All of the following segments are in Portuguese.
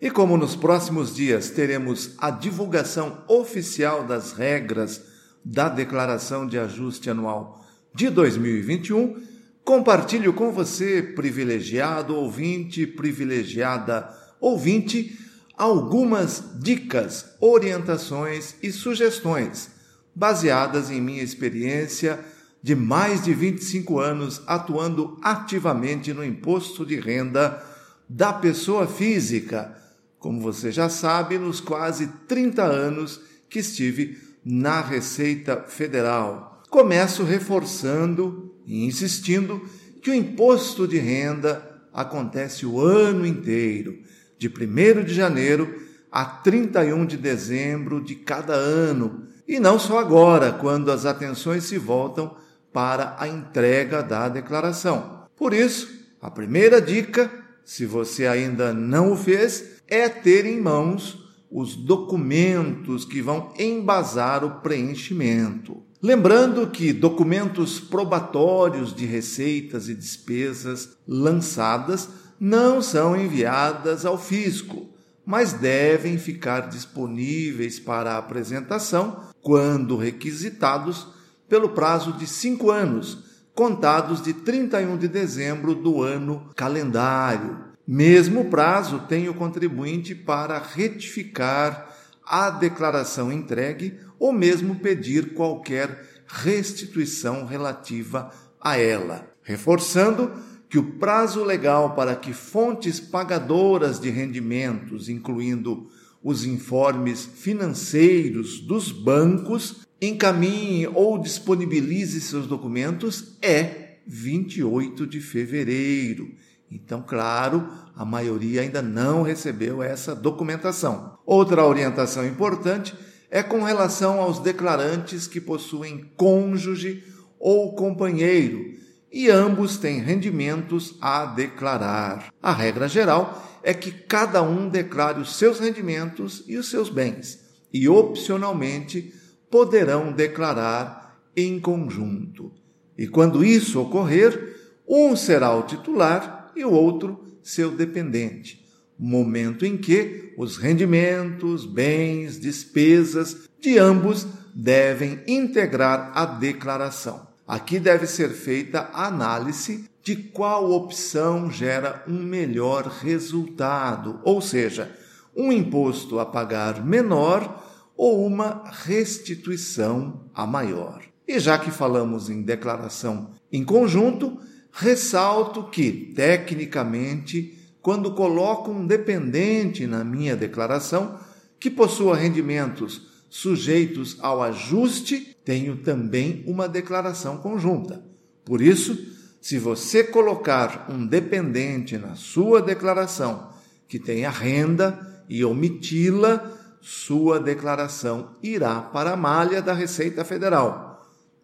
E como nos próximos dias teremos a divulgação oficial das regras da Declaração de Ajuste Anual de 2021, compartilho com você, privilegiado ouvinte, privilegiada ouvinte, algumas dicas, orientações e sugestões baseadas em minha experiência de mais de 25 anos atuando ativamente no imposto de renda da pessoa física como você já sabe, nos quase 30 anos que estive na Receita Federal. Começo reforçando e insistindo que o imposto de renda acontece o ano inteiro, de 1 de janeiro a 31 de dezembro de cada ano, e não só agora, quando as atenções se voltam para a entrega da declaração. Por isso, a primeira dica, se você ainda não o fez, é ter em mãos os documentos que vão embasar o preenchimento. Lembrando que documentos probatórios de receitas e despesas lançadas não são enviadas ao fisco, mas devem ficar disponíveis para apresentação quando requisitados pelo prazo de cinco anos, contados de 31 de dezembro do ano calendário. Mesmo prazo tem o contribuinte para retificar a declaração entregue ou mesmo pedir qualquer restituição relativa a ela. Reforçando que o prazo legal para que fontes pagadoras de rendimentos, incluindo os informes financeiros dos bancos, encaminhem ou disponibilize seus documentos é 28 de fevereiro então, claro, a maioria ainda não recebeu essa documentação. Outra orientação importante é com relação aos declarantes que possuem cônjuge ou companheiro e ambos têm rendimentos a declarar. A regra geral é que cada um declare os seus rendimentos e os seus bens e, opcionalmente, poderão declarar em conjunto. E quando isso ocorrer, um será o titular e o outro seu dependente, momento em que os rendimentos, bens, despesas de ambos devem integrar a declaração. Aqui deve ser feita a análise de qual opção gera um melhor resultado, ou seja, um imposto a pagar menor ou uma restituição a maior. E já que falamos em declaração em conjunto, Ressalto que, tecnicamente, quando coloco um dependente na minha declaração que possua rendimentos sujeitos ao ajuste, tenho também uma declaração conjunta. Por isso, se você colocar um dependente na sua declaração que tenha renda e omiti-la, sua declaração irá para a malha da Receita Federal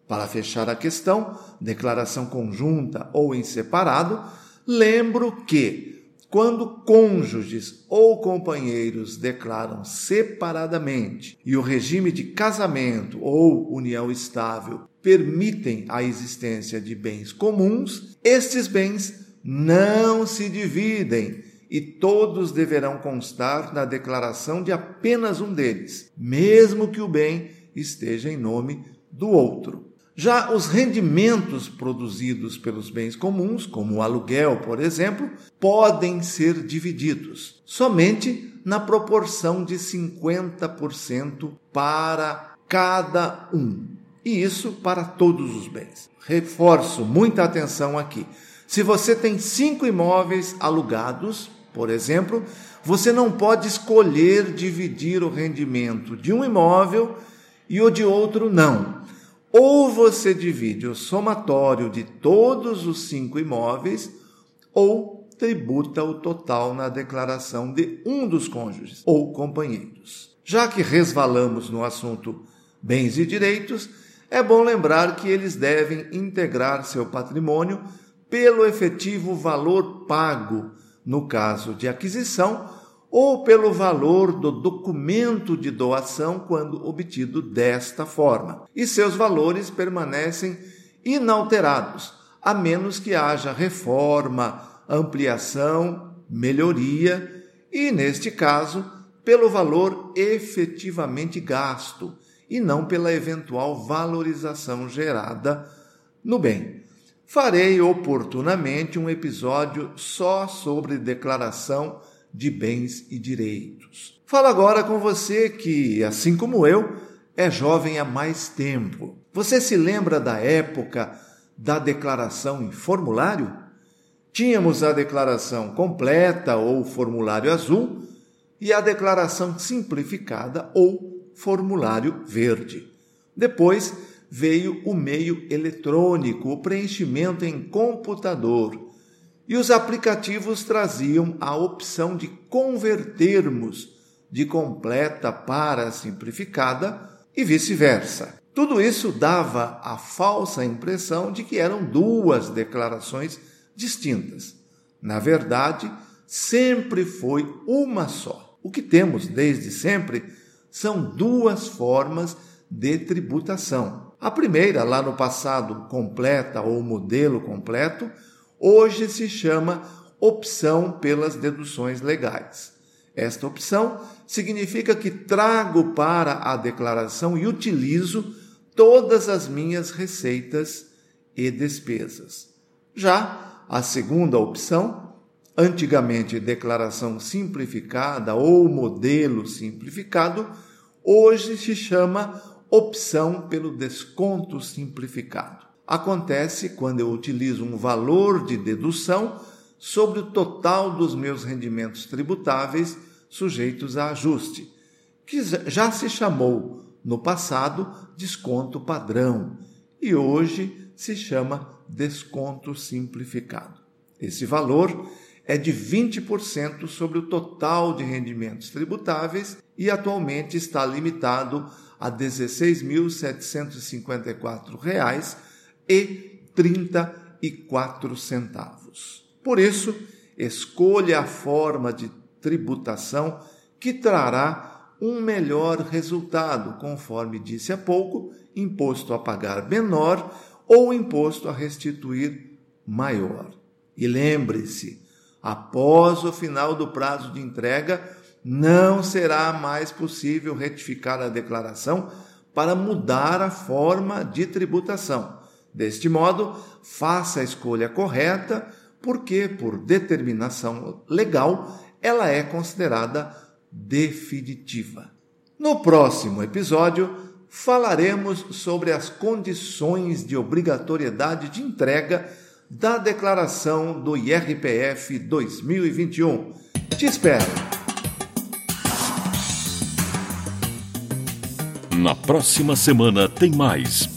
para fechar a questão, declaração conjunta ou em separado, lembro que, quando cônjuges ou companheiros declaram separadamente e o regime de casamento ou união estável permitem a existência de bens comuns, estes bens não se dividem e todos deverão constar na declaração de apenas um deles, mesmo que o bem esteja em nome do outro. Já os rendimentos produzidos pelos bens comuns, como o aluguel, por exemplo, podem ser divididos somente na proporção de 50% para cada um. E isso para todos os bens. Reforço muita atenção aqui. Se você tem cinco imóveis alugados, por exemplo, você não pode escolher dividir o rendimento de um imóvel e o de outro não ou você divide o somatório de todos os cinco imóveis, ou tributa o total na declaração de um dos cônjuges ou companheiros. Já que resvalamos no assunto bens e direitos, é bom lembrar que eles devem integrar seu patrimônio pelo efetivo valor pago, no caso de aquisição, ou pelo valor do documento de doação quando obtido desta forma. E seus valores permanecem inalterados, a menos que haja reforma, ampliação, melhoria e, neste caso, pelo valor efetivamente gasto e não pela eventual valorização gerada no bem. Farei oportunamente um episódio só sobre declaração de bens e direitos. Falo agora com você que, assim como eu, é jovem há mais tempo. Você se lembra da época da declaração em formulário? Tínhamos a declaração completa ou formulário azul e a declaração simplificada ou formulário verde. Depois veio o meio eletrônico, o preenchimento em computador. E os aplicativos traziam a opção de convertermos de completa para simplificada e vice-versa. Tudo isso dava a falsa impressão de que eram duas declarações distintas. Na verdade, sempre foi uma só. O que temos desde sempre são duas formas de tributação. A primeira, lá no passado, completa ou modelo completo, hoje se chama opção pelas deduções legais. Esta opção significa que trago para a declaração e utilizo todas as minhas receitas e despesas. Já a segunda opção, antigamente declaração simplificada ou modelo simplificado, hoje se chama opção pelo desconto simplificado. Acontece quando eu utilizo um valor de dedução sobre o total dos meus rendimentos tributáveis sujeitos a ajuste, que já se chamou no passado, desconto padrão e hoje se chama desconto simplificado. Esse valor é de 20% sobre o total de rendimentos tributáveis e atualmente está limitado a R$ 16.754,34. Por isso, escolha a forma de tributação que trará um melhor resultado, conforme disse há pouco, imposto a pagar menor ou imposto a restituir maior. E lembre-se, após o final do prazo de entrega, não será mais possível retificar a declaração para mudar a forma de tributação. Deste modo, faça a escolha correta, porque, por determinação legal, ela é considerada definitiva. No próximo episódio, falaremos sobre as condições de obrigatoriedade de entrega da declaração do IRPF 2021. Te espero! Na próxima semana tem mais